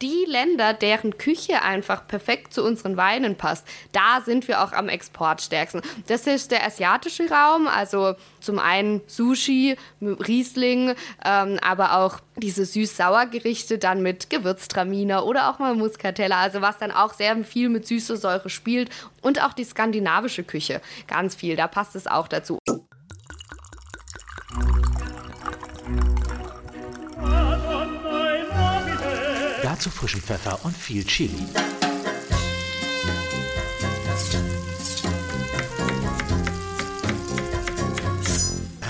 die Länder, deren Küche einfach perfekt zu unseren Weinen passt, da sind wir auch am Exportstärksten. Das ist der asiatische Raum, also zum einen Sushi, Riesling, ähm, aber auch diese süß-sauer Gerichte dann mit Gewürztraminer oder auch mal Muscatella, also was dann auch sehr viel mit süßer Säure spielt und auch die skandinavische Küche, ganz viel, da passt es auch dazu. Dazu frischen Pfeffer und viel Chili.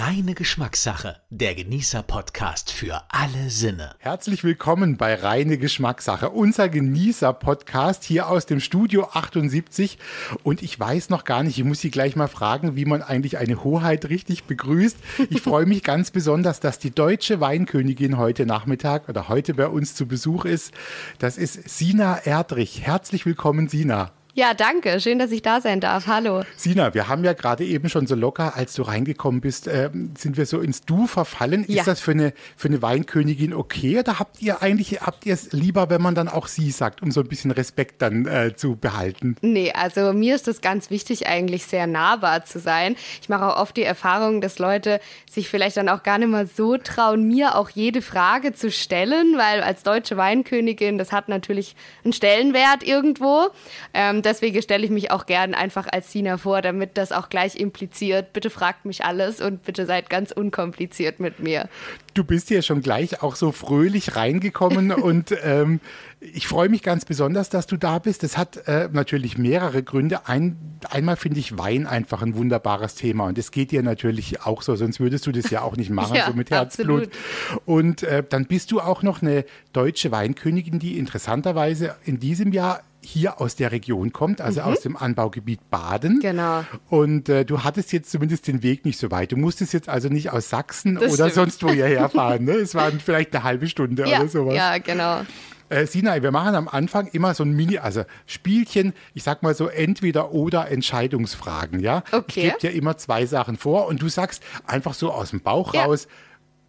Reine Geschmackssache, der Genießer-Podcast für alle Sinne. Herzlich willkommen bei Reine Geschmackssache, unser Genießer-Podcast hier aus dem Studio 78. Und ich weiß noch gar nicht, ich muss Sie gleich mal fragen, wie man eigentlich eine Hoheit richtig begrüßt. Ich freue mich ganz besonders, dass die deutsche Weinkönigin heute Nachmittag oder heute bei uns zu Besuch ist. Das ist Sina Erdrich. Herzlich willkommen, Sina. Ja, danke. Schön, dass ich da sein darf. Hallo. Sina, wir haben ja gerade eben schon so locker, als du reingekommen bist, äh, sind wir so ins Du verfallen. Ja. Ist das für eine, für eine Weinkönigin okay oder habt ihr eigentlich, habt ihr es lieber, wenn man dann auch sie sagt, um so ein bisschen Respekt dann äh, zu behalten? Nee, also mir ist es ganz wichtig, eigentlich sehr nahbar zu sein. Ich mache auch oft die Erfahrung, dass Leute sich vielleicht dann auch gar nicht mal so trauen, mir auch jede Frage zu stellen, weil als deutsche Weinkönigin, das hat natürlich einen Stellenwert irgendwo. Ähm, deswegen stelle ich mich auch gern einfach als Sina vor, damit das auch gleich impliziert. Bitte fragt mich alles und bitte seid ganz unkompliziert mit mir. Du bist ja schon gleich auch so fröhlich reingekommen und ähm, ich freue mich ganz besonders, dass du da bist. Das hat äh, natürlich mehrere Gründe. Ein, einmal finde ich Wein einfach ein wunderbares Thema und es geht dir natürlich auch so, sonst würdest du das ja auch nicht machen, ja, so mit Herzblut. Absolut. Und äh, dann bist du auch noch eine deutsche Weinkönigin, die interessanterweise in diesem Jahr hier aus der Region kommt, also mhm. aus dem Anbaugebiet Baden. Genau. Und äh, du hattest jetzt zumindest den Weg nicht so weit. Du musstest jetzt also nicht aus Sachsen das oder stimmt. sonst wo hierher fahren. Ne? Es waren vielleicht eine halbe Stunde ja, oder sowas. Ja, genau. Äh, Sinai, wir machen am Anfang immer so ein Mini, also Spielchen, ich sag mal so entweder oder Entscheidungsfragen, ja? Okay. Ich gebe dir immer zwei Sachen vor und du sagst einfach so aus dem Bauch ja. raus,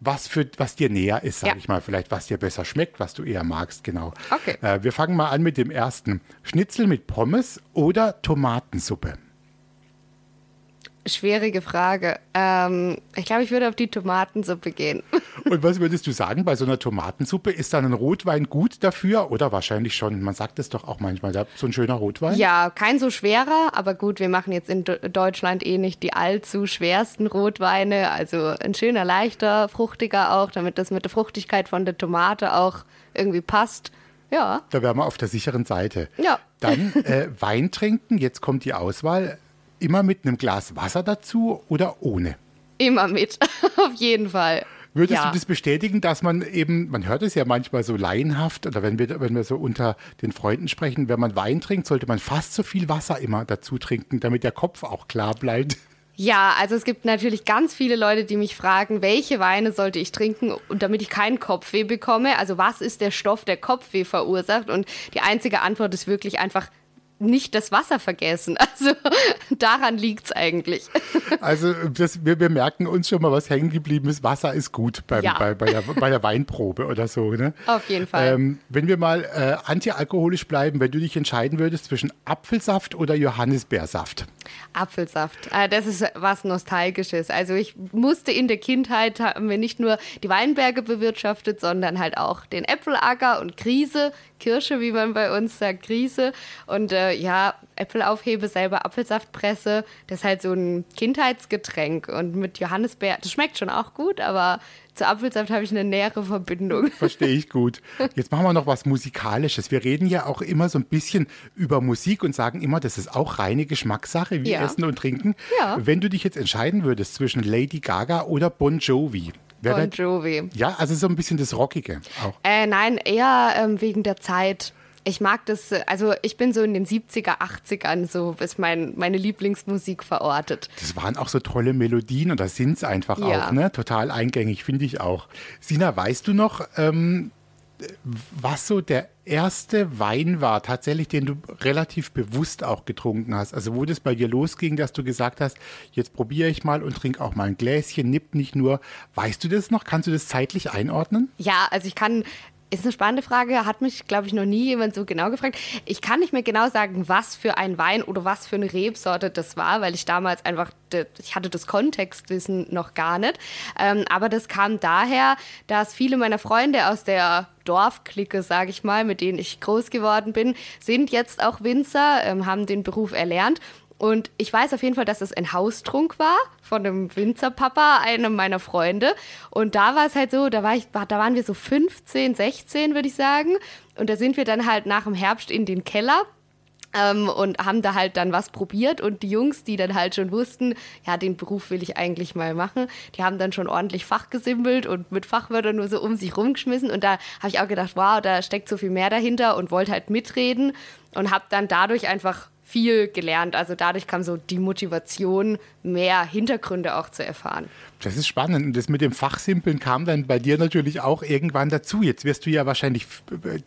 was, für, was dir näher ist, sage ja. ich mal. Vielleicht, was dir besser schmeckt, was du eher magst, genau. Okay. Äh, wir fangen mal an mit dem ersten. Schnitzel mit Pommes oder Tomatensuppe? Schwierige Frage. Ähm, ich glaube, ich würde auf die Tomatensuppe gehen. Und was würdest du sagen bei so einer Tomatensuppe? Ist dann ein Rotwein gut dafür? Oder wahrscheinlich schon? Man sagt es doch auch manchmal, so ein schöner Rotwein? Ja, kein so schwerer, aber gut, wir machen jetzt in Deutschland eh nicht die allzu schwersten Rotweine. Also ein schöner, leichter, fruchtiger auch, damit das mit der Fruchtigkeit von der Tomate auch irgendwie passt. Ja. Da wären wir auf der sicheren Seite. Ja. Dann äh, Wein trinken, jetzt kommt die Auswahl. Immer mit einem Glas Wasser dazu oder ohne? Immer mit, auf jeden Fall. Würdest ja. du das bestätigen, dass man eben, man hört es ja manchmal so laienhaft, oder wenn wir, wenn wir so unter den Freunden sprechen, wenn man Wein trinkt, sollte man fast so viel Wasser immer dazu trinken, damit der Kopf auch klar bleibt. Ja, also es gibt natürlich ganz viele Leute, die mich fragen, welche Weine sollte ich trinken, und damit ich keinen Kopfweh bekomme. Also was ist der Stoff, der Kopfweh verursacht? Und die einzige Antwort ist wirklich einfach nicht das Wasser vergessen. Also daran liegt es eigentlich. Also das, wir, wir, merken uns schon mal, was hängen geblieben ist. Wasser ist gut beim, ja. bei, bei, der, bei, der, Weinprobe oder so. Ne? Auf jeden Fall. Ähm, wenn wir mal äh, antialkoholisch bleiben, wenn du dich entscheiden würdest zwischen Apfelsaft oder Johannisbeersaft. Apfelsaft. Äh, das ist was Nostalgisches. Also ich musste in der Kindheit, haben wir nicht nur die Weinberge bewirtschaftet, sondern halt auch den Äpfelacker und Krise, Kirsche, wie man bei uns sagt, Krise. Und äh, ja, Äpfel aufhebe, selber Apfelsaft presse. Das ist halt so ein Kindheitsgetränk. Und mit Johannisbeer, das schmeckt schon auch gut, aber zu Apfelsaft habe ich eine nähere Verbindung. Verstehe ich gut. Jetzt machen wir noch was Musikalisches. Wir reden ja auch immer so ein bisschen über Musik und sagen immer, das ist auch reine Geschmackssache, wie ja. Essen und Trinken. Ja. Wenn du dich jetzt entscheiden würdest zwischen Lady Gaga oder Bon Jovi, Bon Jovi. Ja, also so ein bisschen das Rockige auch. Äh, nein, eher ähm, wegen der Zeit. Ich mag das, also ich bin so in den 70er, 80ern, so ist mein, meine Lieblingsmusik verortet. Das waren auch so tolle Melodien und das sind es einfach ja. auch, ne? Total eingängig, finde ich auch. Sina, weißt du noch, ähm, was so der erste Wein war, tatsächlich, den du relativ bewusst auch getrunken hast? Also wo das bei dir losging, dass du gesagt hast, jetzt probiere ich mal und trinke auch mal ein Gläschen, nipp nicht nur. Weißt du das noch? Kannst du das zeitlich einordnen? Ja, also ich kann Ist eine spannende Frage, hat mich, glaube ich, noch nie jemand so genau gefragt. Ich kann nicht mehr genau sagen, was für ein Wein oder was für eine Rebsorte das war, weil ich damals einfach, ich hatte das Kontextwissen noch gar nicht. Ähm, aber das kam daher, dass viele meiner Freunde aus der Dorfklicke, sage ich mal, mit denen ich groß geworden bin, sind jetzt auch Winzer, ähm, haben den Beruf erlernt und ich weiß auf jeden Fall, dass es ein Haustrunk war von einem Winzerpapa, einem meiner Freunde. Und da war es halt so, da, war ich, da waren wir so 15, 16, würde ich sagen. Und da sind wir dann halt nach dem Herbst in den Keller ähm, und haben da halt dann was probiert und die Jungs, die dann halt schon wussten, ja, den Beruf will ich eigentlich mal machen, die haben dann schon ordentlich fachgesimpelt und mit Fachwörtern nur so um sich rumgeschmissen und da habe ich auch gedacht, wow, da steckt so viel mehr dahinter und wollte halt mitreden und habe dann dadurch einfach viel gelernt. Also dadurch kam so die Motivation, mehr Hintergründe auch zu erfahren. Das ist spannend. Und das mit dem Fachsimpeln kam dann bei dir natürlich auch irgendwann dazu. Jetzt wirst du ja wahrscheinlich,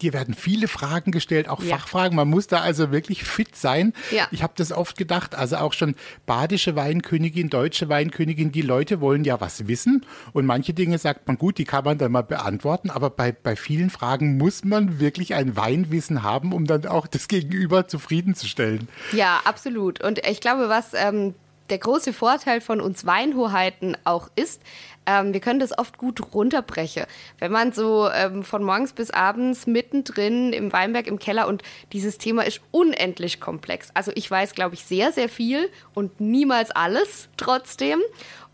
dir werden viele Fragen gestellt, auch ja. Fachfragen. Man muss da also wirklich fit sein. Ja. Ich habe das oft gedacht, also auch schon badische Weinkönigin, deutsche Weinkönigin, die Leute wollen ja was wissen. Und manche Dinge sagt man, gut, die kann man dann mal beantworten. Aber bei, bei vielen Fragen muss man wirklich ein Weinwissen haben, um dann auch das Gegenüber zufriedenzustellen. Ja, absolut. Und ich glaube, was ähm, der große Vorteil von uns Weinhoheiten auch ist, ähm, wir können das oft gut runterbrechen. Wenn man so ähm, von morgens bis abends mittendrin im Weinberg im Keller und dieses Thema ist unendlich komplex. Also ich weiß, glaube ich, sehr, sehr viel und niemals alles trotzdem.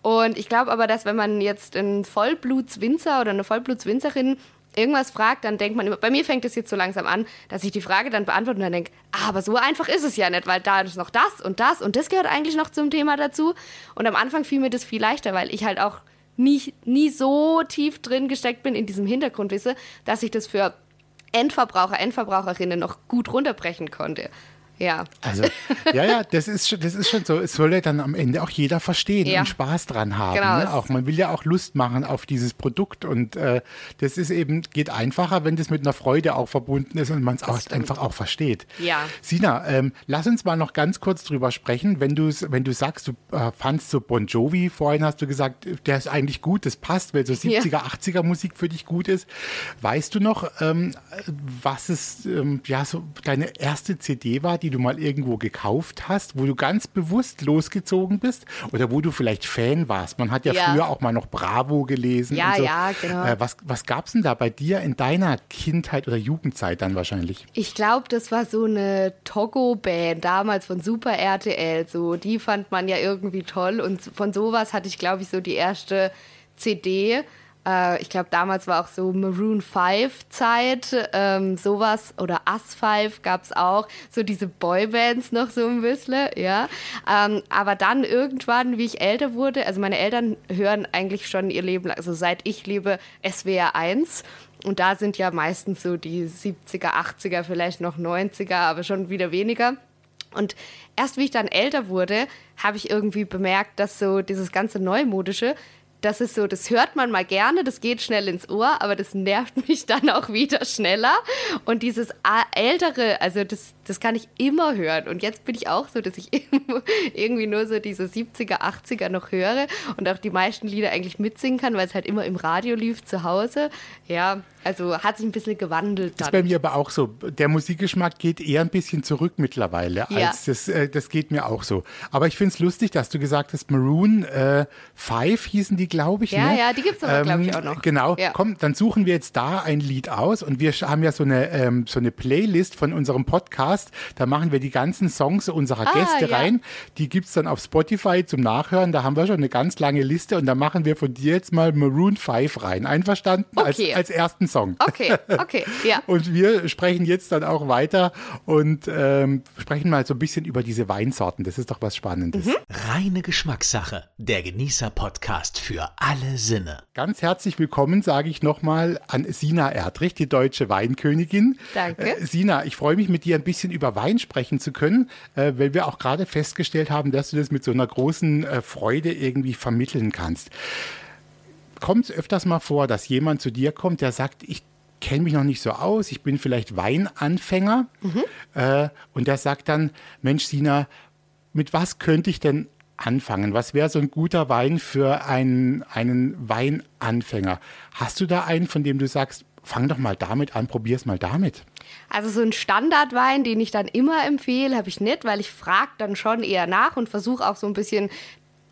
Und ich glaube aber, dass wenn man jetzt einen Vollblutswinzer oder eine Vollblutswinzerin irgendwas fragt, dann denkt man immer, bei mir fängt es jetzt so langsam an, dass ich die Frage dann beantworte und dann denke, ah, aber so einfach ist es ja nicht, weil da ist noch das und das und das gehört eigentlich noch zum Thema dazu. Und am Anfang fiel mir das viel leichter, weil ich halt auch nie, nie so tief drin gesteckt bin in diesem Hintergrundwissen, dass ich das für Endverbraucher, Endverbraucherinnen noch gut runterbrechen konnte. Ja. Also, ja, ja, das ist, schon, das ist schon so. Es soll ja dann am Ende auch jeder verstehen ja. und Spaß dran haben. Genau. Ne? Auch, man will ja auch Lust machen auf dieses Produkt und äh, das ist eben, geht einfacher, wenn das mit einer Freude auch verbunden ist und man es auch einfach auch versteht. Ja. Sina, ähm, lass uns mal noch ganz kurz drüber sprechen. Wenn, wenn du sagst, du äh, fandst so Bon Jovi, vorhin hast du gesagt, der ist eigentlich gut, das passt, weil so 70er, ja. 80er Musik für dich gut ist. Weißt du noch, ähm, was es, ähm, ja, so deine erste CD war, die die du mal irgendwo gekauft hast, wo du ganz bewusst losgezogen bist oder wo du vielleicht Fan warst? Man hat ja, ja. früher auch mal noch Bravo gelesen. Ja, so. ja, genau. Äh, was was gab es denn da bei dir in deiner Kindheit oder Jugendzeit dann wahrscheinlich? Ich glaube, das war so eine Togo-Band damals von Super RTL. So, die fand man ja irgendwie toll und von sowas hatte ich, glaube ich, so die erste CD. Äh, ich glaube, damals war auch so Maroon 5 Zeit, ähm, sowas oder Us 5 gab es auch, so diese Boybands noch so ein bisschen, ja. Ähm, aber dann irgendwann, wie ich älter wurde, also meine Eltern hören eigentlich schon ihr Leben lang, also seit ich lebe, SWR 1. Und da sind ja meistens so die 70er, 80er, vielleicht noch 90er, aber schon wieder weniger. Und erst wie ich dann älter wurde, habe ich irgendwie bemerkt, dass so dieses ganze Neumodische das ist so, das hört man mal gerne, das geht schnell ins Ohr, aber das nervt mich dann auch wieder schneller. Und dieses ältere, also das, das kann ich immer hören. Und jetzt bin ich auch so, dass ich irgendwie nur so diese 70er, 80er noch höre und auch die meisten Lieder eigentlich mitsingen kann, weil es halt immer im Radio lief zu Hause. Ja, also hat sich ein bisschen gewandelt. Das ist bei mir aber auch so. Der Musikgeschmack geht eher ein bisschen zurück mittlerweile. Ja. Als das, äh, das geht mir auch so. Aber ich finde es lustig, dass du gesagt hast, Maroon äh, 5 hießen die, glaube ich. Ja, ne? ja, die gibt es aber, ähm, glaube ich, auch noch. Genau. Ja. Komm, dann suchen wir jetzt da ein Lied aus und wir haben ja so eine, ähm, so eine Playlist von unserem Podcast. Da machen wir die ganzen Songs unserer ah, Gäste ja. rein. Die gibt es dann auf Spotify zum Nachhören. Da haben wir schon eine ganz lange Liste und da machen wir von dir jetzt mal Maroon 5 rein. Einverstanden? Okay. Als, als ersten Song. Okay, okay, ja. und wir sprechen jetzt dann auch weiter und ähm, sprechen mal so ein bisschen über diese Weinsorten. Das ist doch was Spannendes. Mhm. Reine Geschmackssache. Der Genießer-Podcast für alle Sinne. Ganz herzlich willkommen, sage ich nochmal, an Sina Erdrich, die deutsche Weinkönigin. Danke. Äh, Sina, ich freue mich mit dir ein bisschen über Wein sprechen zu können, äh, weil wir auch gerade festgestellt haben, dass du das mit so einer großen äh, Freude irgendwie vermitteln kannst kommt es öfters mal vor, dass jemand zu dir kommt, der sagt, ich kenne mich noch nicht so aus, ich bin vielleicht Weinanfänger. Mhm. Äh, und der sagt dann, Mensch, Sina, mit was könnte ich denn anfangen? Was wäre so ein guter Wein für einen, einen Weinanfänger? Hast du da einen, von dem du sagst, fang doch mal damit an, probier's mal damit. Also so ein Standardwein, den ich dann immer empfehle, habe ich nicht, weil ich frage dann schon eher nach und versuche auch so ein bisschen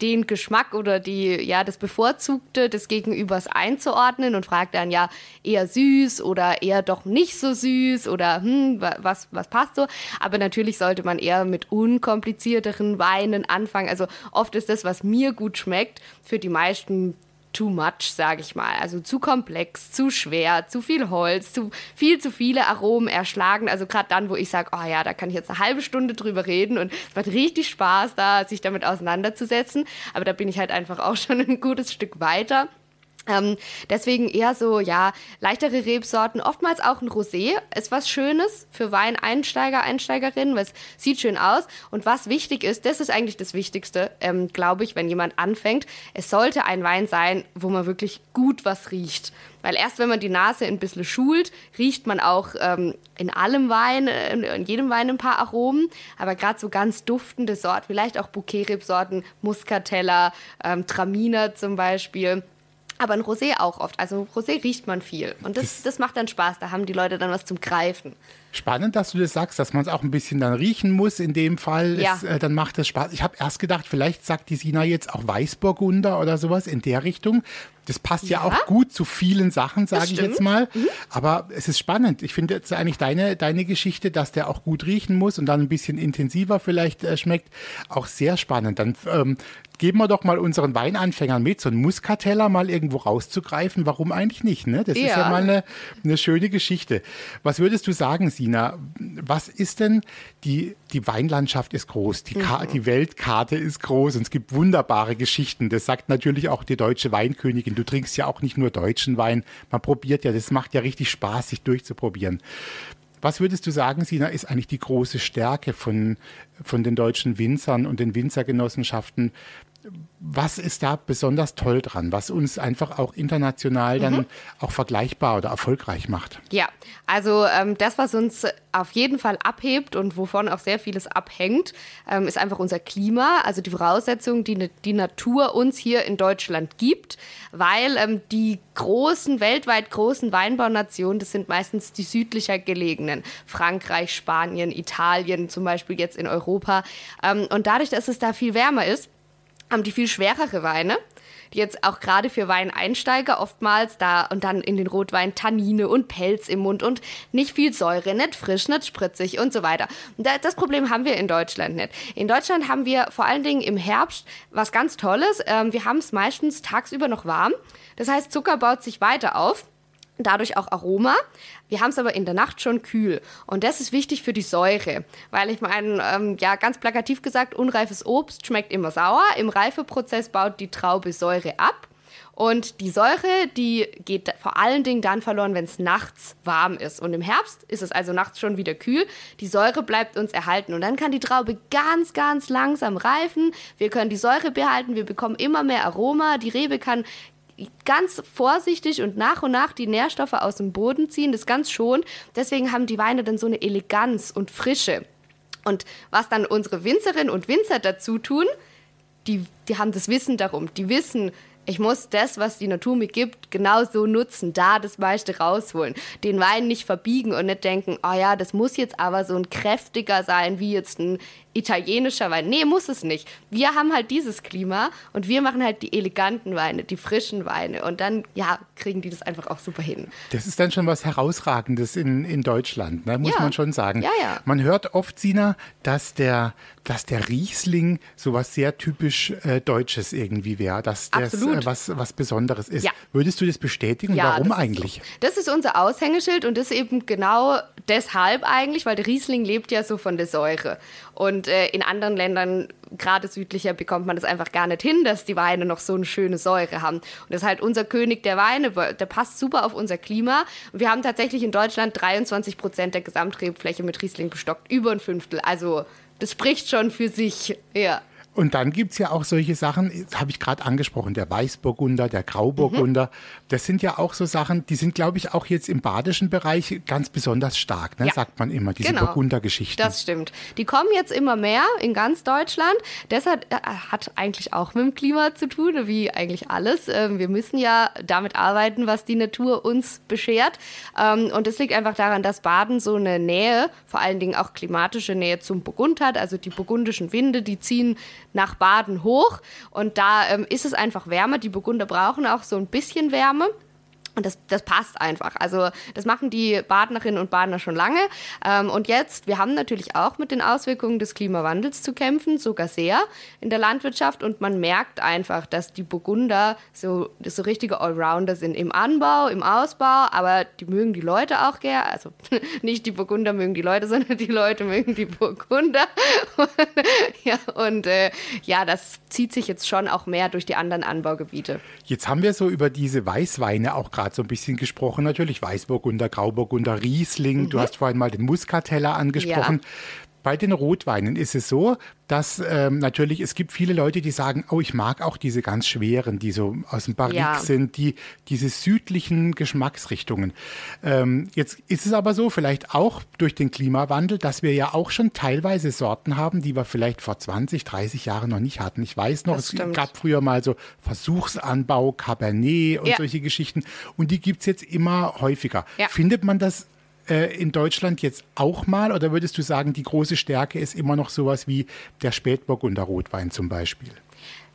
den Geschmack oder die, ja, das Bevorzugte des Gegenübers einzuordnen und fragt dann ja eher süß oder eher doch nicht so süß oder hm, was, was passt so. Aber natürlich sollte man eher mit unkomplizierteren Weinen anfangen. Also oft ist das, was mir gut schmeckt, für die meisten too much, sage ich mal. Also zu komplex, zu schwer, zu viel Holz, zu viel zu viele Aromen erschlagen. Also gerade dann, wo ich sage, oh ja, da kann ich jetzt eine halbe Stunde drüber reden und es macht richtig Spaß, da sich damit auseinanderzusetzen. Aber da bin ich halt einfach auch schon ein gutes Stück weiter. Ähm, deswegen eher so, ja, leichtere Rebsorten, oftmals auch ein Rosé ist was Schönes für Weineinsteiger, Einsteigerinnen, weil es sieht schön aus. Und was wichtig ist, das ist eigentlich das Wichtigste, ähm, glaube ich, wenn jemand anfängt. Es sollte ein Wein sein, wo man wirklich gut was riecht. Weil erst wenn man die Nase ein bisschen schult, riecht man auch ähm, in allem Wein, in jedem Wein ein paar Aromen. Aber gerade so ganz duftende Sorten, vielleicht auch Bouquet-Rebsorten, Muscatella, ähm, Traminer zum Beispiel aber ein Rosé auch oft. Also Rosé riecht man viel. Und das, das macht dann Spaß. Da haben die Leute dann was zum Greifen. Spannend, dass du das sagst, dass man es auch ein bisschen dann riechen muss. In dem Fall, ja. ist, äh, dann macht es Spaß. Ich habe erst gedacht, vielleicht sagt die Sina jetzt auch Weißburgunder oder sowas in der Richtung. Das passt ja, ja auch gut zu vielen Sachen, sage ich jetzt mal. Mhm. Aber es ist spannend. Ich finde jetzt eigentlich deine, deine Geschichte, dass der auch gut riechen muss und dann ein bisschen intensiver vielleicht äh, schmeckt, auch sehr spannend. Dann ähm, geben wir doch mal unseren Weinanfängern mit, so ein Muscatella mal irgendwo rauszugreifen. Warum eigentlich nicht? Ne? Das ja. ist ja mal eine, eine schöne Geschichte. Was würdest du sagen, Sina? Was ist denn die, die Weinlandschaft ist groß, die, mhm. die Weltkarte ist groß und es gibt wunderbare Geschichten. Das sagt natürlich auch die deutsche Weinkönigin. Du trinkst ja auch nicht nur deutschen Wein. Man probiert ja, das macht ja richtig Spaß, sich durchzuprobieren. Was würdest du sagen, Sina, ist eigentlich die große Stärke von, von den deutschen Winzern und den Winzergenossenschaften? Was ist da besonders toll dran, was uns einfach auch international dann mhm. auch vergleichbar oder erfolgreich macht? Ja, also ähm, das, was uns auf jeden Fall abhebt und wovon auch sehr vieles abhängt, ähm, ist einfach unser Klima, also die Voraussetzungen, die die Natur uns hier in Deutschland gibt, weil ähm, die großen, weltweit großen Weinbaunationen, das sind meistens die südlicher gelegenen, Frankreich, Spanien, Italien zum Beispiel jetzt in Europa. Ähm, und dadurch, dass es da viel wärmer ist, haben die viel schwerere Weine, die jetzt auch gerade für Weineinsteiger oftmals da und dann in den Rotwein Tannine und Pelz im Mund und nicht viel Säure, nicht frisch, nicht spritzig und so weiter. Das Problem haben wir in Deutschland nicht. In Deutschland haben wir vor allen Dingen im Herbst was ganz Tolles. Ähm, wir haben es meistens tagsüber noch warm. Das heißt, Zucker baut sich weiter auf dadurch auch Aroma. Wir haben es aber in der Nacht schon kühl. Und das ist wichtig für die Säure, weil ich meine, ähm, ja, ganz plakativ gesagt, unreifes Obst schmeckt immer sauer. Im Reifeprozess baut die Traube Säure ab. Und die Säure, die geht vor allen Dingen dann verloren, wenn es nachts warm ist. Und im Herbst ist es also nachts schon wieder kühl. Die Säure bleibt uns erhalten. Und dann kann die Traube ganz, ganz langsam reifen. Wir können die Säure behalten. Wir bekommen immer mehr Aroma. Die Rebe kann ganz vorsichtig und nach und nach die Nährstoffe aus dem Boden ziehen, das ganz schon. Deswegen haben die Weine dann so eine Eleganz und Frische. Und was dann unsere Winzerinnen und Winzer dazu tun, die, die haben das Wissen darum. Die wissen, ich muss das, was die Natur mir gibt, genau so nutzen, da das meiste rausholen. Den Wein nicht verbiegen und nicht denken, oh ja, das muss jetzt aber so ein kräftiger sein, wie jetzt ein italienischer Wein. Nee, muss es nicht. Wir haben halt dieses Klima und wir machen halt die eleganten Weine, die frischen Weine. Und dann, ja, kriegen die das einfach auch super hin. Das ist dann schon was Herausragendes in, in Deutschland, ne? muss ja. man schon sagen. Ja, ja. Man hört oft, Sina, dass der, dass der Riesling sowas sehr typisch äh, Deutsches irgendwie wäre, dass das äh, was, was Besonderes ist. Ja. Würdest du das bestätigen? Ja, Warum das eigentlich? So. Das ist unser Aushängeschild und das eben genau deshalb eigentlich, weil der Riesling lebt ja so von der Säure. Und äh, in anderen Ländern, gerade südlicher, bekommt man das einfach gar nicht hin, dass die Weine noch so eine schöne Säure haben. Und das ist halt unser König der Weine, der passt super auf unser Klima. Und wir haben tatsächlich in Deutschland 23 Prozent der Gesamtrebfläche mit Riesling bestockt, über ein Fünftel. Also das spricht schon für sich, ja. Und dann gibt es ja auch solche Sachen, habe ich gerade angesprochen, der Weißburgunder, der Grauburgunder. Mhm. Das sind ja auch so Sachen, die sind, glaube ich, auch jetzt im badischen Bereich ganz besonders stark, ne? ja. sagt man immer, diese genau. Burgundergeschichten. Das stimmt. Die kommen jetzt immer mehr in ganz Deutschland. Deshalb äh, hat eigentlich auch mit dem Klima zu tun, wie eigentlich alles. Ähm, wir müssen ja damit arbeiten, was die Natur uns beschert. Ähm, und es liegt einfach daran, dass Baden so eine Nähe, vor allen Dingen auch klimatische Nähe zum Burgund hat. Also die burgundischen Winde, die ziehen nach Baden hoch. Und da ähm, ist es einfach wärmer. Die Burgunder brauchen auch so ein bisschen Wärme. Und das, das passt einfach. Also das machen die Badnerinnen und Badner schon lange. Ähm, und jetzt, wir haben natürlich auch mit den Auswirkungen des Klimawandels zu kämpfen, sogar sehr in der Landwirtschaft. Und man merkt einfach, dass die Burgunder so, so richtige Allrounder sind im Anbau, im Ausbau, aber die mögen die Leute auch gerne. Also nicht die Burgunder mögen die Leute, sondern die Leute mögen die Burgunder. ja, und äh, ja, das zieht sich jetzt schon auch mehr durch die anderen Anbaugebiete. Jetzt haben wir so über diese Weißweine auch gerade so ein bisschen gesprochen. Natürlich Weißburgunder, Grauburgunder, Riesling. Mhm. Du hast vorhin mal den Muskateller angesprochen. Ja. Bei den Rotweinen ist es so, dass ähm, natürlich, es gibt viele Leute, die sagen, oh, ich mag auch diese ganz schweren, die so aus dem Barrique ja. sind, die, diese südlichen Geschmacksrichtungen. Ähm, jetzt ist es aber so, vielleicht auch durch den Klimawandel, dass wir ja auch schon teilweise Sorten haben, die wir vielleicht vor 20, 30 Jahren noch nicht hatten. Ich weiß noch, es gab früher mal so Versuchsanbau, Cabernet und ja. solche Geschichten. Und die gibt es jetzt immer häufiger. Ja. Findet man das äh, in Deutschland jetzt auch mal? Oder würdest du sagen, die große Stärke ist immer noch sowas wie der Spätburgunder Rotwein zum Beispiel?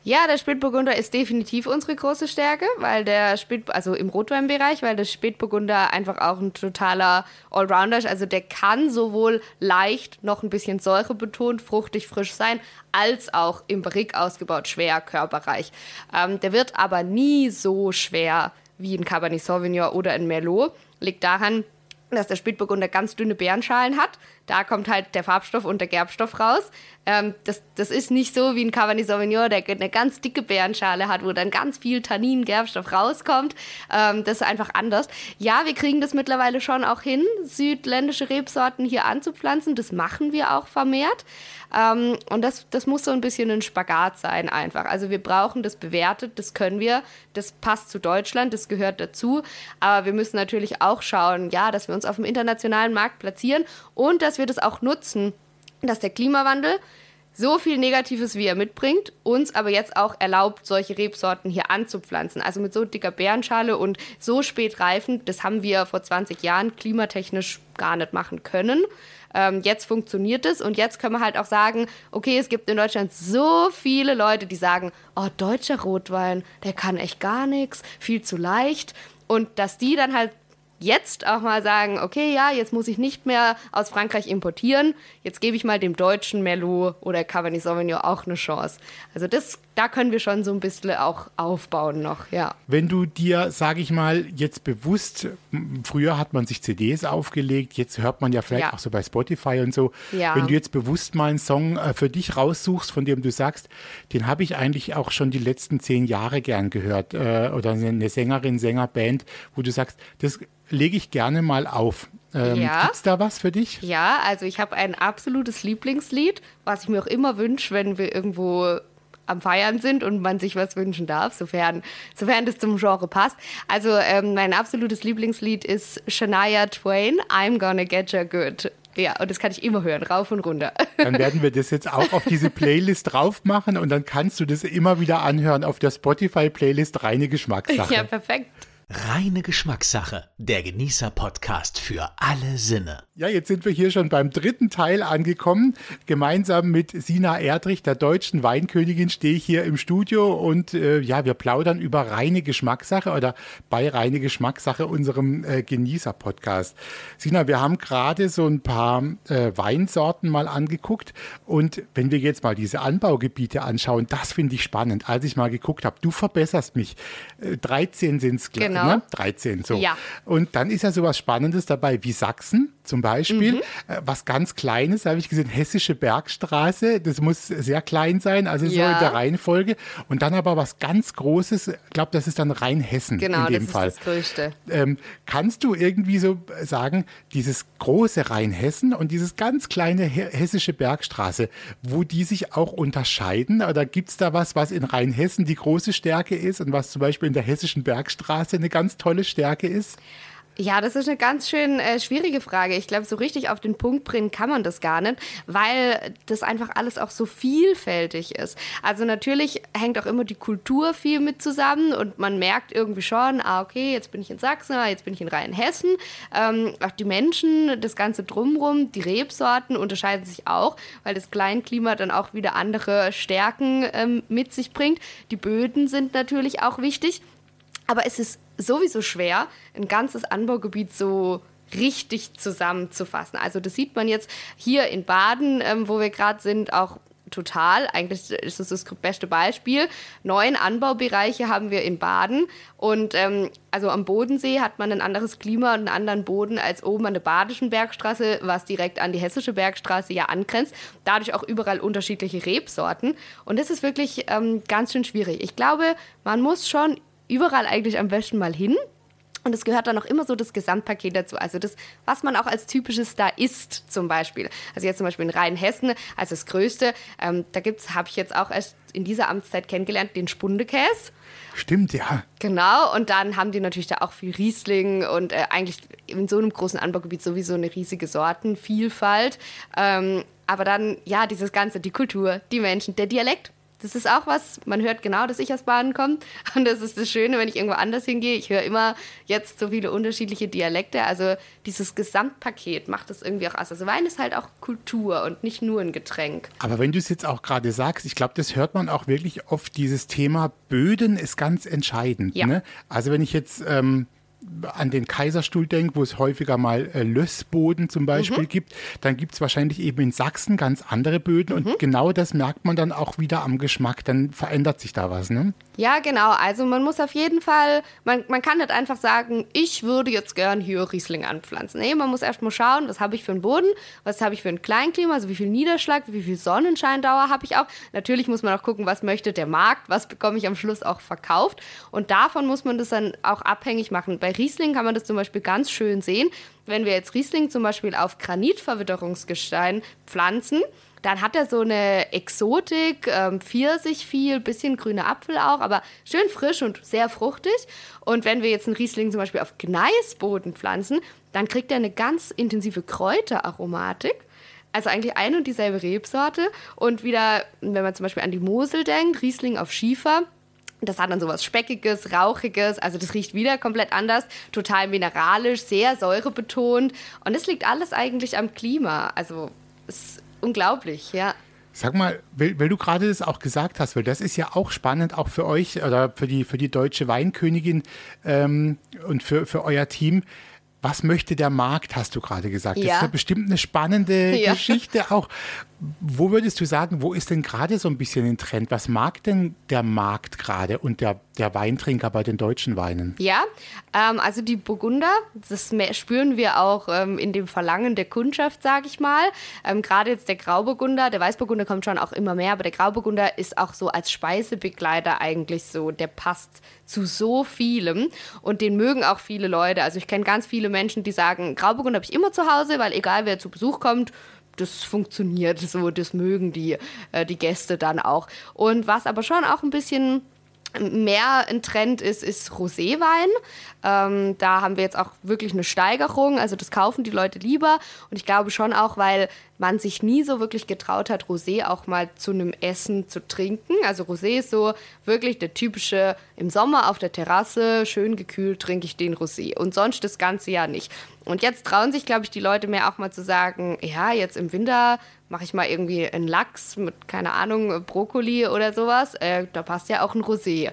Ja, der Spätburgunder ist definitiv unsere große Stärke, weil der Spät, also im Rotweinbereich, weil der Spätburgunder einfach auch ein totaler Allrounder ist. Also der kann sowohl leicht noch ein bisschen säurebetont, fruchtig, frisch sein, als auch im Barrique ausgebaut schwer, körperreich. Ähm, der wird aber nie so schwer wie ein Cabernet Sauvignon oder ein Merlot. Liegt daran, dass der Spätburgunder ganz dünne Beerenschalen hat. Da kommt halt der Farbstoff und der Gerbstoff raus. Ähm, das, das ist nicht so wie ein Cabernet Sauvignon, der eine ganz dicke Beerenschale hat, wo dann ganz viel Tannin, Gerbstoff rauskommt. Ähm, das ist einfach anders. Ja, wir kriegen das mittlerweile schon auch hin, südländische Rebsorten hier anzupflanzen. Das machen wir auch vermehrt. Ähm, und das, das muss so ein bisschen ein Spagat sein einfach. Also wir brauchen das bewertet, das können wir, das passt zu Deutschland, das gehört dazu. Aber wir müssen natürlich auch schauen, ja, dass wir uns auf dem internationalen Markt platzieren und dass wir das auch nutzen, dass der Klimawandel so viel Negatives, wie er mitbringt, uns aber jetzt auch erlaubt, solche Rebsorten hier anzupflanzen. Also mit so dicker Beerenschale und so spät reifend, das haben wir vor 20 Jahren klimatechnisch gar nicht machen können. Ähm, jetzt funktioniert es und jetzt können wir halt auch sagen, okay, es gibt in Deutschland so viele Leute, die sagen, oh, deutscher Rotwein, der kann echt gar nichts, viel zu leicht. Und dass die dann halt jetzt auch mal sagen, okay, ja, jetzt muss ich nicht mehr aus Frankreich importieren, jetzt gebe ich mal dem deutschen Merlot oder Cabernet Sauvignon auch eine Chance. Also das, da können wir schon so ein bisschen auch aufbauen noch, ja. Wenn du dir, sage ich mal, jetzt bewusst, früher hat man sich CDs aufgelegt, jetzt hört man ja vielleicht ja. auch so bei Spotify und so, ja. wenn du jetzt bewusst mal einen Song äh, für dich raussuchst, von dem du sagst, den habe ich eigentlich auch schon die letzten zehn Jahre gern gehört äh, oder eine Sängerin, Sängerband, wo du sagst, das lege ich gerne mal auf. Ähm, ja. Gibt es da was für dich? Ja, also ich habe ein absolutes Lieblingslied, was ich mir auch immer wünsche, wenn wir irgendwo am Feiern sind und man sich was wünschen darf, sofern, sofern das zum Genre passt. Also ähm, mein absolutes Lieblingslied ist Shania Twain, I'm Gonna Get You Good. Ja, und das kann ich immer hören, rauf und runter. Dann werden wir das jetzt auch auf diese Playlist drauf machen und dann kannst du das immer wieder anhören auf der Spotify-Playlist Reine Geschmackssache. Ja, perfekt. Reine Geschmackssache, der Genießer-Podcast für alle Sinne. Ja, jetzt sind wir hier schon beim dritten Teil angekommen. Gemeinsam mit Sina Erdrich, der deutschen Weinkönigin, stehe ich hier im Studio und äh, ja, wir plaudern über reine Geschmackssache oder bei reine Geschmackssache, unserem äh, Genießer-Podcast. Sina, wir haben gerade so ein paar äh, Weinsorten mal angeguckt und wenn wir jetzt mal diese Anbaugebiete anschauen, das finde ich spannend. Als ich mal geguckt habe, du verbesserst mich. 13 sind es, genau Genau. Ne? 13, so. Ja. Und dann ist ja sowas Spannendes dabei wie Sachsen zum Beispiel. Mhm. Äh, Was ganz Kleines, habe ich gesehen, Hessische Bergstraße. Das muss sehr klein sein, also so Ja. in der Reihenfolge. Und dann aber was ganz Großes, ich glaube, das ist dann Rheinhessen Genau, in dem das Fall. ist das Größte. Ähm, kannst du irgendwie so sagen, dieses große Rheinhessen und dieses ganz kleine he hessische Bergstraße, wo die sich auch unterscheiden? Oder gibt es da was, was in Rheinhessen die große Stärke ist und was zum Beispiel in der hessischen Bergstraße eine ganz tolle Stärke ist? Ja, das ist eine ganz schön äh, schwierige Frage. Ich glaube, so richtig auf den Punkt bringen kann man das gar nicht, weil das einfach alles auch so vielfältig ist. Also natürlich hängt auch immer die Kultur viel mit zusammen und man merkt irgendwie schon, ah, okay, jetzt bin ich in Sachsen, ah, jetzt bin ich in Rheinhessen. Ähm, auch die Menschen, das Ganze drumrum, die Rebsorten unterscheiden sich auch, weil das Kleinklima dann auch wieder andere Stärken ähm, mit sich bringt. Die Böden sind natürlich auch wichtig. Aber es ist sowieso schwer, ein ganzes Anbaugebiet so richtig zusammenzufassen. Also das sieht man jetzt hier in Baden, ähm, wo wir gerade sind, auch total. Eigentlich ist das das beste Beispiel. Neun Anbaubereiche haben wir in Baden. Und ähm, also am Bodensee hat man ein anderes Klima und einen anderen Boden als oben an der Badischen Bergstraße, was direkt an die Hessische Bergstraße ja angrenzt. Dadurch auch überall unterschiedliche Rebsorten. Und das ist wirklich ähm, ganz schön schwierig. Ich glaube, man muss schon überall eigentlich am besten mal hin. Und es gehört dann auch immer so das Gesamtpaket dazu. Also das, was man auch als typisches da isst, zum Beispiel. Also jetzt zum Beispiel in Rheinhessen als das Größte. Ähm, da gibt's, habe ich jetzt auch erst in dieser Amtszeit kennengelernt, den Spundekäse. Stimmt, ja. Genau, und dann haben die natürlich da auch viel Riesling und äh, eigentlich in so einem großen Anbaugebiet sowieso eine riesige Sortenvielfalt. Ähm, aber dann, ja, dieses Ganze, die Kultur, die Menschen, der Dialekt. Das ist auch was, man hört genau, dass ich aus Baden komme. Und das ist das Schöne, wenn ich irgendwo anders hingehe. Ich höre immer jetzt so viele unterschiedliche Dialekte. Also dieses Gesamtpaket macht das irgendwie auch aus. Also Wein ist halt auch Kultur und nicht nur ein Getränk. Aber wenn du es jetzt auch gerade sagst, ich glaube, das hört man auch wirklich oft, dieses Thema Böden ist ganz entscheidend. Ja. Ne? Also wenn ich jetzt ähm, an den Kaiserstuhl denke, wo es häufiger mal äh, Lössboden zum Beispiel gibt, dann gibt es wahrscheinlich eben in Sachsen ganz andere Böden und genau das merkt man dann auch wieder am Geschmack. Dann verändert sich da was. Ne? Ja, genau. Also man muss auf jeden Fall, man, man kann nicht einfach sagen, ich würde jetzt gern hier Riesling anpflanzen. Nee, man muss erst mal schauen, was habe ich für einen Boden, was habe ich für ein Kleinklima, also wie viel Niederschlag, wie viel Sonnenscheindauer habe ich auch. Natürlich muss man auch gucken, was möchte der Markt, was bekomme ich am Schluss auch verkauft. Und davon muss man das dann auch abhängig machen. Bei Riesling kann man das zum Beispiel ganz schön sehen. Wenn wir jetzt Riesling zum Beispiel auf Granitverwitterungsgestein pflanzen, dann hat er so eine Exotik, ähm, Pfirsich viel, bisschen grüner Apfel auch, aber schön frisch und sehr fruchtig. Und wenn wir jetzt einen Riesling zum Beispiel auf Gneisboden pflanzen, dann kriegt er eine ganz intensive Kräuteraromatik. Also eigentlich eine und dieselbe Rebsorte. Und wieder, wenn man zum Beispiel an die Mosel denkt, Riesling auf Schiefer, das hat dann sowas Speckiges, Rauchiges, also das riecht wieder komplett anders, total mineralisch, sehr säurebetont. Und das liegt alles eigentlich am Klima. Also es ist unglaublich, ja. Sag mal, weil, weil du gerade das auch gesagt hast, weil das ist ja auch spannend, auch für euch oder für die, für die deutsche Weinkönigin ähm, und für, für euer Team. Was möchte der Markt, hast du gerade gesagt? Das Ja. ist ja bestimmt eine spannende Ja. Geschichte auch. Wo würdest du sagen, wo ist denn gerade so ein bisschen ein Trend? Was mag denn der Markt gerade und der, der Weintrinker bei den deutschen Weinen? Ja, ähm, also die Burgunder, das spüren wir auch ähm, in dem Verlangen der Kundschaft, sage ich mal. Ähm, Gerade jetzt der Grauburgunder, der Weißburgunder kommt schon auch immer mehr, aber der Grauburgunder ist auch so als Speisebegleiter eigentlich so, der passt zu so vielem und den mögen auch viele Leute. Also ich kenne ganz viele Menschen, die sagen, Grauburgunder habe ich immer zu Hause, weil egal wer zu Besuch kommt, das funktioniert so, das mögen die, äh, die Gäste dann auch. Und was aber schon auch ein bisschen mehr ein Trend ist, ist Roséwein. Ähm, da haben wir jetzt auch wirklich eine Steigerung. Also das kaufen die Leute lieber. Und ich glaube schon auch, weil man sich nie so wirklich getraut hat, Rosé auch mal zu einem Essen zu trinken. Also Rosé ist so wirklich der typische im Sommer auf der Terrasse, schön gekühlt trinke ich den Rosé. Und sonst das ganze Jahr nicht. Und jetzt trauen sich, glaube ich, die Leute mehr auch mal zu sagen, ja, jetzt im Winter mache ich mal irgendwie einen Lachs mit, keine Ahnung, Brokkoli oder sowas. Äh, da passt ja auch ein Rosé.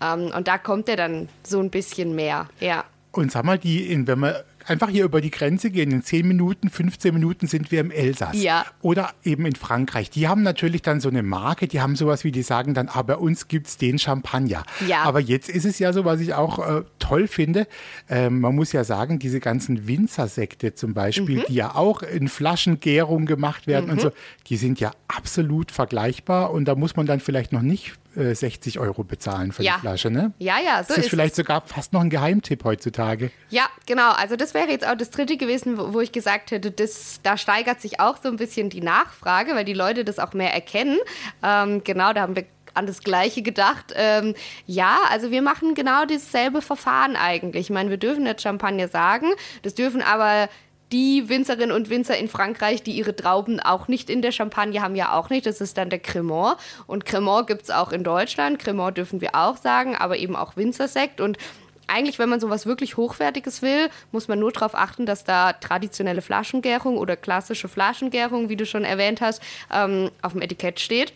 Ähm, und da kommt der dann so ein bisschen mehr, ja. Und sag mal, die, wenn man einfach hier über die Grenze gehen. In 10 Minuten, 15 Minuten sind wir im Elsass. Ja. Oder eben in Frankreich. Die haben natürlich dann so eine Marke, die haben sowas wie, die sagen dann, ah, bei uns gibt es den Champagner. Ja. Aber jetzt ist es ja so, was ich auch äh, toll finde, ähm, man muss ja sagen, diese ganzen Winzersekte zum Beispiel, Mhm. die ja auch in Flaschengärung gemacht werden und so, die sind ja absolut vergleichbar und da muss man dann vielleicht noch nicht äh, 60 Euro bezahlen für Ja. die Flasche, ne? Ja, ja, so Das ist ist vielleicht sogar fast noch ein Geheimtipp heutzutage. Ja, genau. Also das wäre jetzt auch das dritte gewesen, wo, wo ich gesagt hätte, das, da steigert sich auch so ein bisschen die Nachfrage, weil die Leute das auch mehr erkennen. Ähm, genau, da haben wir an das Gleiche gedacht. Ähm, ja, also wir machen genau dasselbe Verfahren eigentlich. Ich meine, wir dürfen jetzt Champagner sagen, das dürfen aber die Winzerinnen und Winzer in Frankreich, die ihre Trauben auch nicht in der Champagne haben, ja auch nicht. Das ist dann der Cremant. Und Cremant gibt es auch in Deutschland. Cremant dürfen wir auch sagen, aber eben auch Winzersekt. Und eigentlich, wenn man sowas wirklich Hochwertiges will, muss man nur darauf achten, dass da traditionelle Flaschengärung oder klassische Flaschengärung, wie du schon erwähnt hast, ähm, auf dem Etikett steht.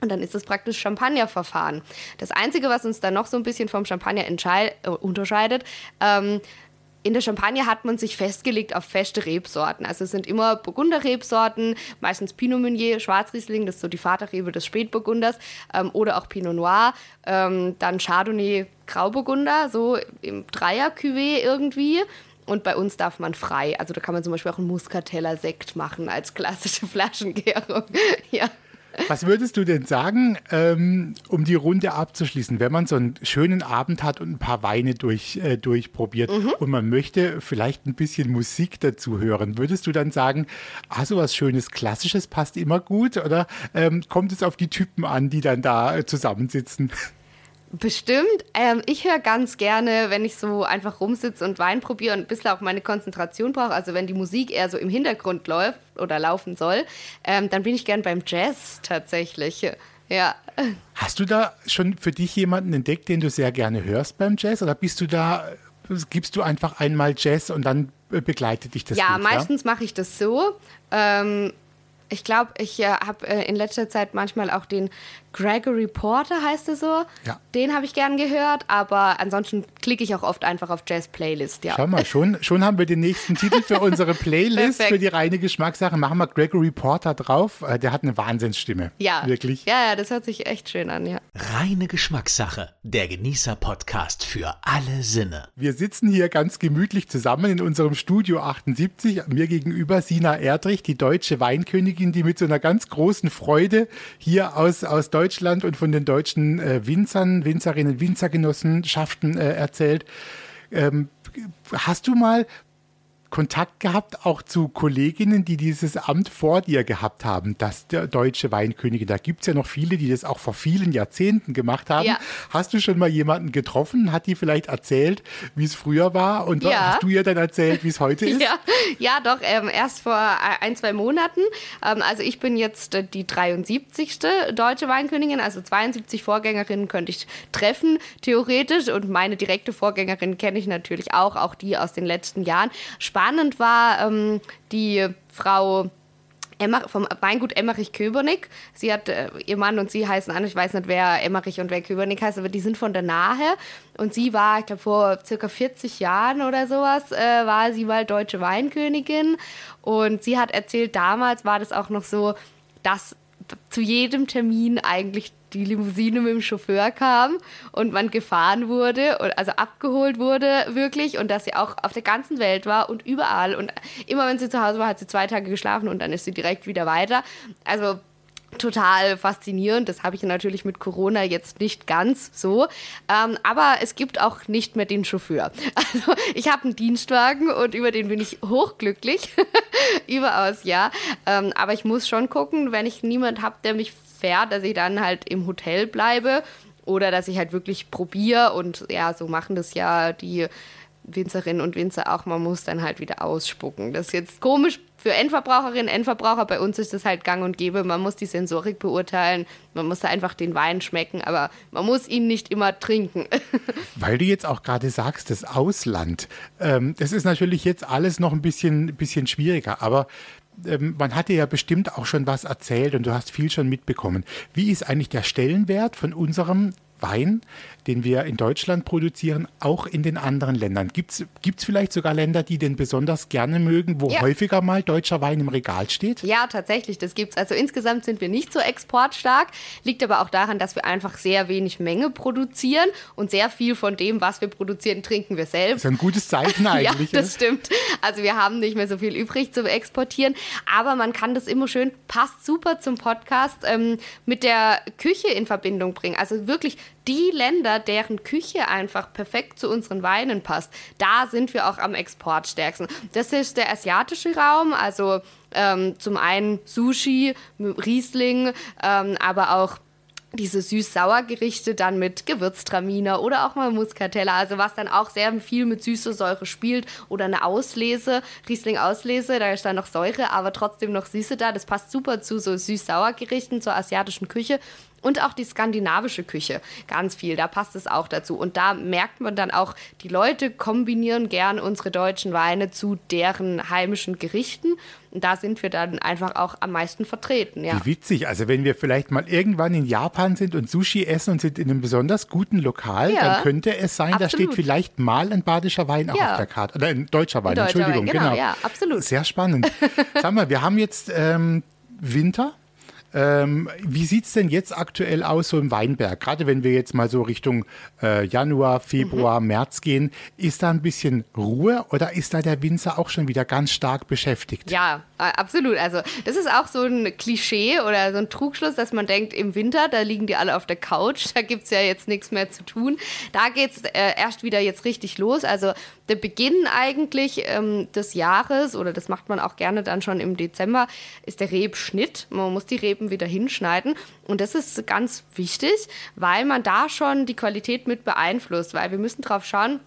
Und dann ist es praktisch Champagnerverfahren. Das Einzige, was uns dann noch so ein bisschen vom Champagner äh, unterscheidet, ähm, in der Champagne hat man sich festgelegt auf feste Rebsorten. Also es sind immer Burgunder-Rebsorten, meistens Pinot Meunier, Schwarzriesling, das ist so die Vaterrebe des Spätburgunders, ähm, oder auch Pinot Noir, ähm, dann Chardonnay, Grauburgunder, so im Dreier-Cuvée irgendwie. Und bei uns darf man frei. Also da kann man zum Beispiel auch einen Muscateller Sekt machen als klassische Flaschengärung. ja. Was würdest du denn sagen, ähm, um die Runde abzuschließen, wenn man so einen schönen Abend hat und ein paar Weine durch, äh, durchprobiert Mhm. und man möchte vielleicht ein bisschen Musik dazu hören, würdest du dann sagen, ah, so was Schönes, Klassisches passt immer gut oder ähm, kommt es auf die Typen an, die dann da äh, zusammensitzen? Bestimmt. Ähm, ich höre ganz gerne, wenn ich so einfach rumsitze und Wein probiere und ein bisschen auch meine Konzentration brauche, also wenn die Musik eher so im Hintergrund läuft oder laufen soll, ähm, dann bin ich gern beim Jazz tatsächlich. Ja. Hast du da schon für dich jemanden entdeckt, den du sehr gerne hörst beim Jazz oder bist du da, gibst du einfach einmal Jazz und dann begleitet dich das Ja, gut, meistens mache ich das so. Ähm, ich glaube, ich äh, habe äh, in letzter Zeit manchmal auch den Gregory Porter, heißt er so. Ja. Den habe ich gern gehört, aber ansonsten klicke ich auch oft einfach auf Jazz-Playlist, ja. Schau mal, schon, schon haben wir den nächsten Titel für unsere Playlist, Perfekt. für die reine Geschmackssache. Machen wir Gregory Porter drauf. Äh, Der hat eine Wahnsinnsstimme. Ja. Wirklich. Ja, ja, das hört sich echt schön an, ja. Reine Geschmackssache. Der Genießer-Podcast für alle Sinne. Wir sitzen hier ganz gemütlich zusammen in unserem Studio 78. Mir gegenüber Sina Erdrich, die deutsche Weinkönigin, die mit so einer ganz großen Freude hier aus, aus Deutschland und von den deutschen äh, Winzern, Winzerinnen, Winzergenossenschaften äh, erzählt. Ähm, hast du mal Kontakt gehabt, auch zu Kolleginnen, die dieses Amt vor dir gehabt haben, das der deutsche Weinkönigin. Da gibt es ja noch viele, die das auch vor vielen Jahrzehnten gemacht haben. Ja. Hast du schon mal jemanden getroffen? Hat die vielleicht erzählt, wie es früher war? Und Ja. hast du ihr dann erzählt, wie es heute ist? Ja, ja doch, ähm, erst vor ein, zwei Monaten. Ähm, also ich bin jetzt äh, die 73. deutsche Weinkönigin, also 72 Vorgängerinnen könnte ich treffen, theoretisch. Und meine direkte Vorgängerin kenne ich natürlich auch, auch die aus den letzten Jahren. Spannend war ähm, die Frau Emmer, vom Weingut Emmerich-Köbernick. Sie hat, äh, ihr Mann und sie heißen an, ich weiß nicht, wer Emmerich und wer Köbernick heißt, aber die sind von der Nahe. Und sie war, ich glaube, vor circa 40 Jahren oder sowas, äh, war sie mal deutsche Weinkönigin. Und sie hat erzählt, damals war das auch noch so, dass zu jedem Termin eigentlich die Limousine mit dem Chauffeur kam und man gefahren wurde, also abgeholt wurde wirklich und dass sie auch auf der ganzen Welt war und überall und immer wenn sie zu Hause war, hat sie zwei Tage geschlafen und dann ist sie direkt wieder weiter. Also total faszinierend. Das habe ich natürlich mit Corona jetzt nicht ganz so. Ähm, aber es gibt auch nicht mehr den Chauffeur. Also ich habe einen Dienstwagen und über den bin ich hochglücklich. Überaus, ja. Ähm, aber ich muss schon gucken, wenn ich niemand habe, der mich fährt, dass ich dann halt im Hotel bleibe oder dass ich halt wirklich probiere und ja, so machen das ja die Winzerinnen und Winzer auch, man muss dann halt wieder ausspucken. Das ist jetzt komisch für Endverbraucherinnen, Endverbraucher. Bei uns ist das halt gang und gäbe. Man muss die Sensorik beurteilen, man muss da einfach den Wein schmecken, aber man muss ihn nicht immer trinken. Weil du jetzt auch gerade sagst, das Ausland. Ähm, das ist natürlich jetzt alles noch ein bisschen, bisschen schwieriger, aber ähm, man hat dir ja bestimmt auch schon was erzählt und du hast viel schon mitbekommen. Wie ist eigentlich der Stellenwert von unserem Wein, den wir in Deutschland produzieren, auch in den anderen Ländern. Gibt es vielleicht sogar Länder, die den besonders gerne mögen, wo ja. häufiger mal deutscher Wein im Regal steht? Ja, tatsächlich, das gibt es. Also insgesamt sind wir nicht so exportstark, liegt aber auch daran, dass wir einfach sehr wenig Menge produzieren und sehr viel von dem, was wir produzieren, trinken wir selbst. Das ist ein gutes Zeichen eigentlich. ja, das stimmt. Also wir haben nicht mehr so viel übrig zu exportieren, aber man kann das immer schön, passt super zum Podcast, ähm, mit der Küche in Verbindung bringen. Also wirklich die Länder, deren Küche einfach perfekt zu unseren Weinen passt, da sind wir auch am exportstärksten. Das ist der asiatische Raum, also ähm, zum einen Sushi, Riesling, ähm, aber auch diese süß-sauer Gerichte dann mit Gewürztraminer oder auch mal Muscatella, also was dann auch sehr viel mit süßer Säure spielt oder eine Auslese, Riesling-Auslese, da ist dann noch Säure, aber trotzdem noch Süße da. Das passt super zu so süß-sauer Gerichten, zur asiatischen Küche. Und auch die skandinavische Küche, ganz viel, da passt es auch dazu. Und da merkt man dann auch, die Leute kombinieren gern unsere deutschen Weine zu deren heimischen Gerichten. Und da sind wir dann einfach auch am meisten vertreten. Ja. Wie witzig. Also wenn wir vielleicht mal irgendwann in Japan sind und Sushi essen und sind in einem besonders guten Lokal, ja, dann könnte es sein, absolut. da steht vielleicht mal ein badischer Wein auch auf der Karte. Oder ein deutscher Wein, ein deutscher Entschuldigung. Wein, genau, genau, ja, absolut. Sehr spannend. Sag mal, wir haben jetzt ähm, Winter. Ähm, wie sieht es denn jetzt aktuell aus, so im Weinberg? Gerade wenn wir jetzt mal so Richtung äh, Januar, Februar, mhm. März gehen, ist da ein bisschen Ruhe oder ist da der Winzer auch schon wieder ganz stark beschäftigt? Ja, absolut. Also, das ist auch so ein Klischee oder so ein Trugschluss, dass man denkt, im Winter, da liegen die alle auf der Couch, da gibt es ja jetzt nichts mehr zu tun. Da geht es äh, erst wieder jetzt richtig los. Also, der Beginn eigentlich ähm, des Jahres, oder das macht man auch gerne dann schon im Dezember, ist der Rebschnitt. Man muss die Reben wieder hinschneiden. Und das ist ganz wichtig, weil man da schon die Qualität mit beeinflusst, weil wir müssen drauf schauen,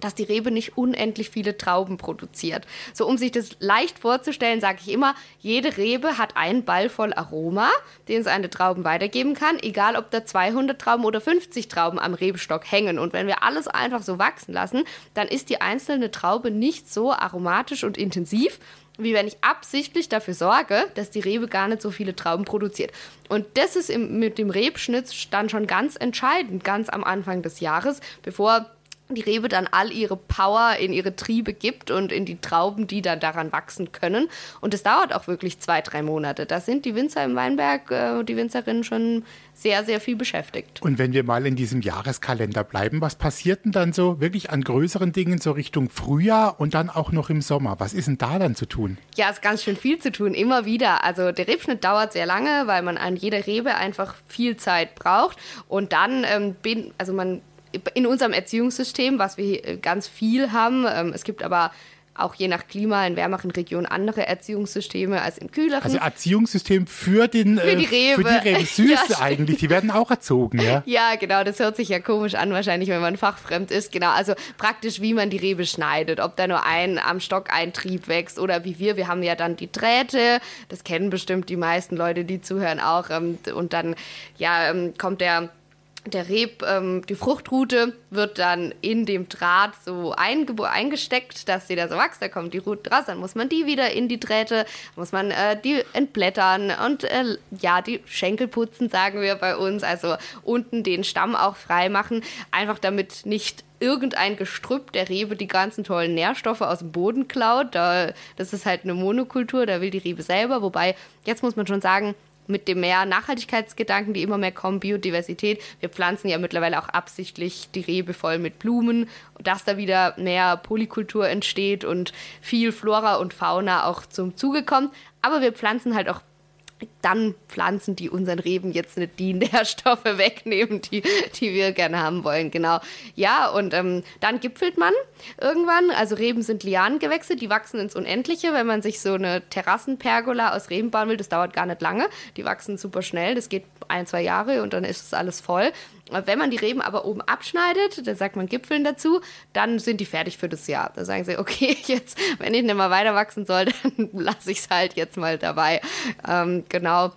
dass die Rebe nicht unendlich viele Trauben produziert. So, um sich das leicht vorzustellen, sage ich immer, jede Rebe hat einen Ball voll Aroma, den es eine Trauben weitergeben kann, egal ob da 200 Trauben oder 50 Trauben am Rebstock hängen. Und wenn wir alles einfach so wachsen lassen, dann ist die einzelne Traube nicht so aromatisch und intensiv, wie wenn ich absichtlich dafür sorge, dass die Rebe gar nicht so viele Trauben produziert. Und das ist im, mit dem Rebschnitt dann schon ganz entscheidend, ganz am Anfang des Jahres, bevor die Rebe dann all ihre Power in ihre Triebe gibt und in die Trauben, die dann daran wachsen können. Und es dauert auch wirklich zwei, drei Monate. Da sind die Winzer im Weinberg, äh, die Winzerinnen schon sehr, sehr viel beschäftigt. Und wenn wir mal in diesem Jahreskalender bleiben, was passiert denn dann so wirklich an größeren Dingen so Richtung Frühjahr und dann auch noch im Sommer? Was ist denn da dann zu tun? Ja, es ist ganz schön viel zu tun, immer wieder. Also der Rebschnitt dauert sehr lange, weil man an jeder Rebe einfach viel Zeit braucht. Und dann, ähm, bin, also man in unserem Erziehungssystem, was wir ganz viel haben. Ähm, es gibt aber auch je nach Klima in wärmeren Regionen andere Erziehungssysteme als in kühleren. Also Erziehungssystem für den für die Rebe. Für die Rebe. Süß ja, eigentlich, die werden auch erzogen, ja? Ja, genau, das hört sich ja komisch an wahrscheinlich, wenn man fachfremd ist. Genau, also praktisch wie man die Rebe schneidet, ob da nur ein am Stock ein Trieb wächst oder wie wir, wir haben ja dann die Drähte, das kennen bestimmt die meisten Leute, die zuhören auch ähm, und dann ja ähm, kommt der der Reb, ähm, die Fruchtrute wird dann in dem Draht so eingesteckt, dass sie da so wächst. Da kommt die Rute raus, dann muss man die wieder in die Drähte, muss man äh, die entblättern und äh, ja, die Schenkel putzen, sagen wir bei uns. Also unten den Stamm auch frei machen, einfach damit nicht irgendein Gestrüpp der Rebe die ganzen tollen Nährstoffe aus dem Boden klaut. Da, das ist halt eine Monokultur, da will die Rebe selber. Wobei, jetzt muss man schon sagen, mit dem mehr Nachhaltigkeitsgedanken, die immer mehr kommen, Biodiversität. Wir pflanzen ja mittlerweile auch absichtlich die Rebe voll mit Blumen, dass da wieder mehr Polykultur entsteht und viel Flora und Fauna auch zum Zuge kommt. Aber wir pflanzen halt auch dann Pflanzen, die unseren Reben jetzt nicht die Nährstoffe wegnehmen, die, die wir gerne haben wollen. Genau. Ja, und ähm, dann gipfelt man irgendwann. Also Reben sind Lianengewächse, die wachsen ins Unendliche. Wenn man sich so eine Terrassenpergola aus Reben bauen will, das dauert gar nicht lange. Die wachsen super schnell. Das geht ein, zwei Jahre und dann ist es alles voll. Wenn man die Reben aber oben abschneidet, da sagt man Gipfeln dazu, dann sind die fertig für das Jahr. Da sagen sie, okay, jetzt, wenn ich nicht mehr weiter wachsen soll, dann lasse ich es halt jetzt mal dabei. Ähm, genau.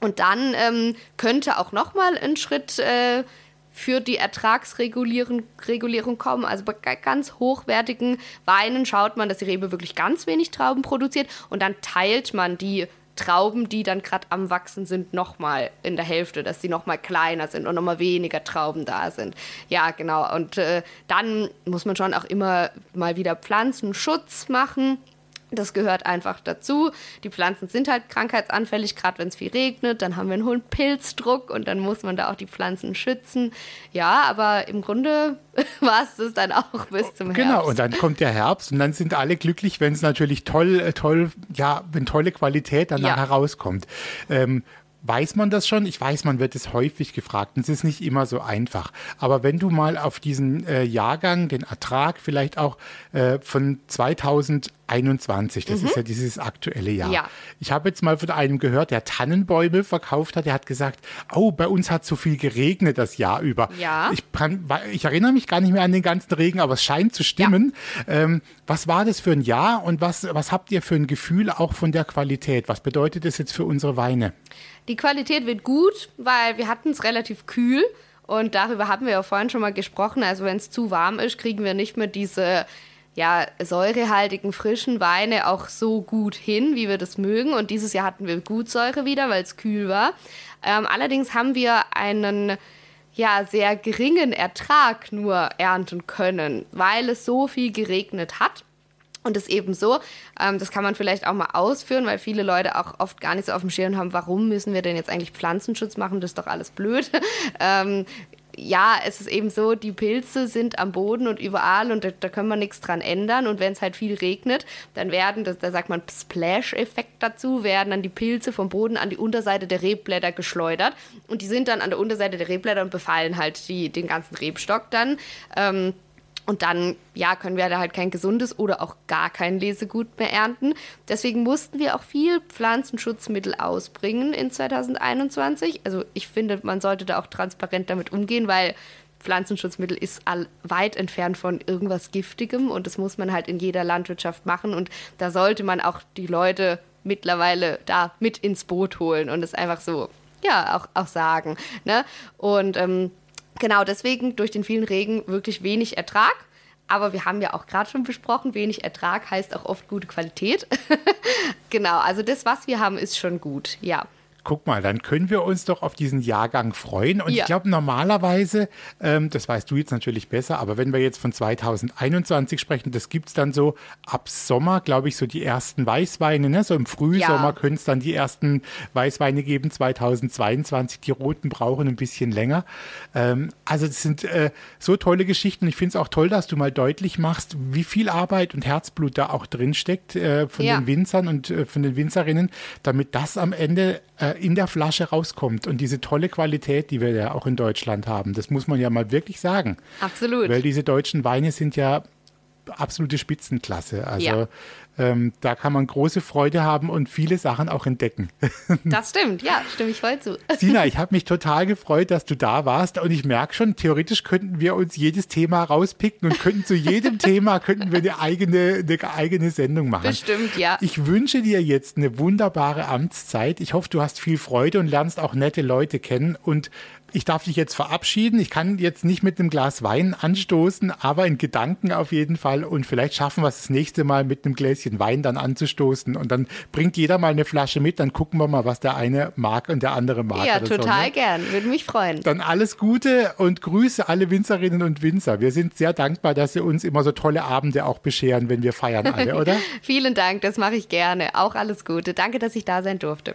Und dann ähm, könnte auch noch mal ein Schritt äh, für die Ertragsregulierung Regulierung kommen. Also bei ganz hochwertigen Weinen schaut man, dass die Rebe wirklich ganz wenig Trauben produziert und dann teilt man die Trauben, die dann gerade am Wachsen sind, nochmal in der Hälfte, dass sie nochmal kleiner sind und nochmal weniger Trauben da sind. Ja, genau. Und äh, dann muss man schon auch immer mal wieder Pflanzenschutz machen. Das gehört einfach dazu. Die Pflanzen sind halt krankheitsanfällig, gerade wenn es viel regnet. Dann haben wir einen hohen Pilzdruck und dann muss man da auch die Pflanzen schützen. Ja, aber im Grunde war es das dann auch bis zum genau, Herbst. Genau, und dann kommt der Herbst und dann sind alle glücklich, wenn es natürlich toll, äh, toll, ja, wenn tolle Qualität dann ja. herauskommt. Ähm, Weiß man das schon? Ich weiß, man wird es häufig gefragt und es ist nicht immer so einfach. Aber wenn du mal auf diesen äh, Jahrgang, den Ertrag vielleicht auch äh, von 2021, das mhm. ist ja dieses aktuelle Jahr. Ja. Ich habe jetzt mal von einem gehört, der Tannenbäume verkauft hat, der hat gesagt, oh, bei uns hat so viel geregnet das Jahr über. Ja. Ich, ich erinnere mich gar nicht mehr an den ganzen Regen, aber es scheint zu stimmen. Ja. Ähm, was war das für ein Jahr und was, was habt ihr für ein Gefühl auch von der Qualität? Was bedeutet das jetzt für unsere Weine? Die Qualität wird gut, weil wir hatten es relativ kühl und darüber haben wir ja vorhin schon mal gesprochen. Also wenn es zu warm ist, kriegen wir nicht mehr diese ja, säurehaltigen, frischen Weine auch so gut hin, wie wir das mögen. Und dieses Jahr hatten wir gut Säure wieder, weil es kühl war. Ähm, allerdings haben wir einen ja, sehr geringen Ertrag nur ernten können, weil es so viel geregnet hat. Und es eben so, ähm, das kann man vielleicht auch mal ausführen, weil viele Leute auch oft gar nicht so auf dem Schirm haben, warum müssen wir denn jetzt eigentlich Pflanzenschutz machen, das ist doch alles blöd. ähm, ja, es ist eben so, die Pilze sind am Boden und überall und da, da können wir nichts dran ändern. Und wenn es halt viel regnet, dann werden, das, da sagt man Splash-Effekt dazu, werden dann die Pilze vom Boden an die Unterseite der Rebblätter geschleudert. Und die sind dann an der Unterseite der Rebblätter und befallen halt die, den ganzen Rebstock dann. Ähm, und dann, ja, können wir da halt kein gesundes oder auch gar kein Lesegut mehr ernten. Deswegen mussten wir auch viel Pflanzenschutzmittel ausbringen in 2021. Also ich finde, man sollte da auch transparent damit umgehen, weil Pflanzenschutzmittel ist weit entfernt von irgendwas Giftigem und das muss man halt in jeder Landwirtschaft machen. Und da sollte man auch die Leute mittlerweile da mit ins Boot holen und es einfach so, ja, auch, auch sagen. Ne? Und ähm, Genau, deswegen durch den vielen Regen wirklich wenig Ertrag. Aber wir haben ja auch gerade schon besprochen, wenig Ertrag heißt auch oft gute Qualität. genau, also das, was wir haben, ist schon gut, ja guck mal, dann können wir uns doch auf diesen Jahrgang freuen. Und ja. ich glaube, normalerweise, ähm, das weißt du jetzt natürlich besser, aber wenn wir jetzt von 2021 sprechen, das gibt es dann so ab Sommer, glaube ich, so die ersten Weißweine. Ne? So im Frühsommer ja. können es dann die ersten Weißweine geben, 2022. Die roten brauchen ein bisschen länger. Ähm, also das sind äh, so tolle Geschichten. Ich finde es auch toll, dass du mal deutlich machst, wie viel Arbeit und Herzblut da auch drin steckt äh, von ja. den Winzern und äh, von den Winzerinnen, damit das am Ende äh, in der Flasche rauskommt und diese tolle Qualität, die wir ja auch in Deutschland haben. Das muss man ja mal wirklich sagen. Absolut. Weil diese deutschen Weine sind ja absolute Spitzenklasse. Also ja. ähm, da kann man große Freude haben und viele Sachen auch entdecken. Das stimmt, ja, stimme ich voll zu. Sina, ich habe mich total gefreut, dass du da warst und ich merke schon, theoretisch könnten wir uns jedes Thema rauspicken und könnten zu jedem Thema könnten wir eine eigene, eine eigene Sendung machen. Bestimmt, ja. Ich wünsche dir jetzt eine wunderbare Amtszeit. Ich hoffe, du hast viel Freude und lernst auch nette Leute kennen und ich darf dich jetzt verabschieden. Ich kann jetzt nicht mit einem Glas Wein anstoßen, aber in Gedanken auf jeden Fall. Und vielleicht schaffen wir es das nächste Mal mit einem Gläschen Wein dann anzustoßen. Und dann bringt jeder mal eine Flasche mit. Dann gucken wir mal, was der eine mag und der andere mag. Ja, total so, ne? gern. Würde mich freuen. Dann alles Gute und Grüße alle Winzerinnen und Winzer. Wir sind sehr dankbar, dass Sie uns immer so tolle Abende auch bescheren, wenn wir feiern alle, oder? Vielen Dank, das mache ich gerne. Auch alles Gute. Danke, dass ich da sein durfte.